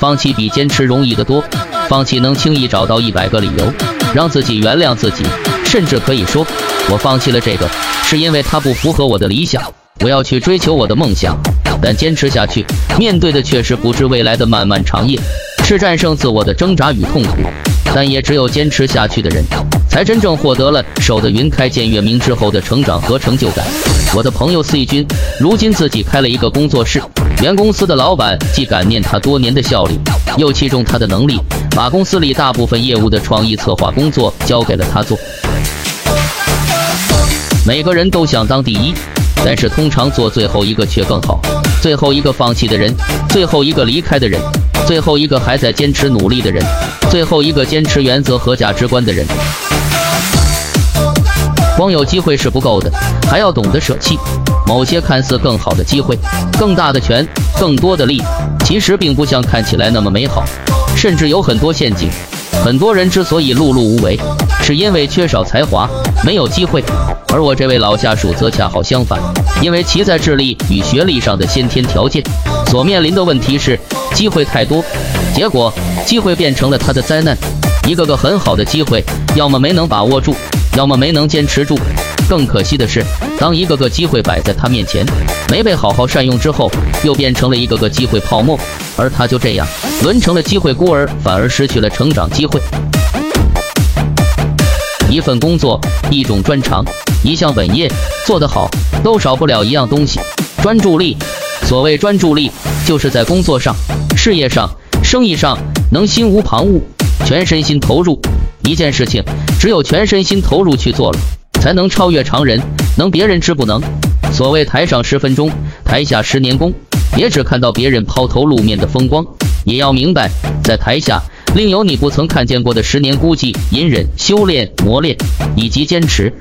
放弃比坚持容易得多，放弃能轻易找到一百个理由让自己原谅自己，甚至可以说，我放弃了这个，是因为它不符合我的理想。我要去追求我的梦想，但坚持下去，面对的却是不知未来的漫漫长夜，是战胜自我的挣扎与痛苦。但也只有坚持下去的人，才真正获得了守得云开见月明之后的成长和成就感。我的朋友 C 君，如今自己开了一个工作室。原公司的老板既感念他多年的效力，又器重他的能力，把公司里大部分业务的创意策划工作交给了他做。每个人都想当第一，但是通常做最后一个却更好。最后一个放弃的人，最后一个离开的人，最后一个还在坚持努力的人，最后一个坚持原则和价值观的人。光有机会是不够的，还要懂得舍弃。某些看似更好的机会、更大的权、更多的利，其实并不像看起来那么美好，甚至有很多陷阱。很多人之所以碌碌无为，是因为缺少才华，没有机会。而我这位老下属则恰好相反，因为其在智力与学历上的先天条件，所面临的问题是机会太多，结果机会变成了他的灾难。一个个很好的机会，要么没能把握住。要么没能坚持住，更可惜的是，当一个个机会摆在他面前，没被好好善用之后，又变成了一个个机会泡沫，而他就这样沦成了机会孤儿，反而失去了成长机会。一份工作，一种专长，一项本业做得好，都少不了一样东西——专注力。所谓专注力，就是在工作上、事业上、生意上能心无旁骛，全身心投入一件事情。只有全身心投入去做了，才能超越常人，能别人知不能。所谓台上十分钟，台下十年功。也只看到别人抛头露面的风光，也要明白，在台下另有你不曾看见过的十年孤寂、隐忍、修炼、磨练以及坚持。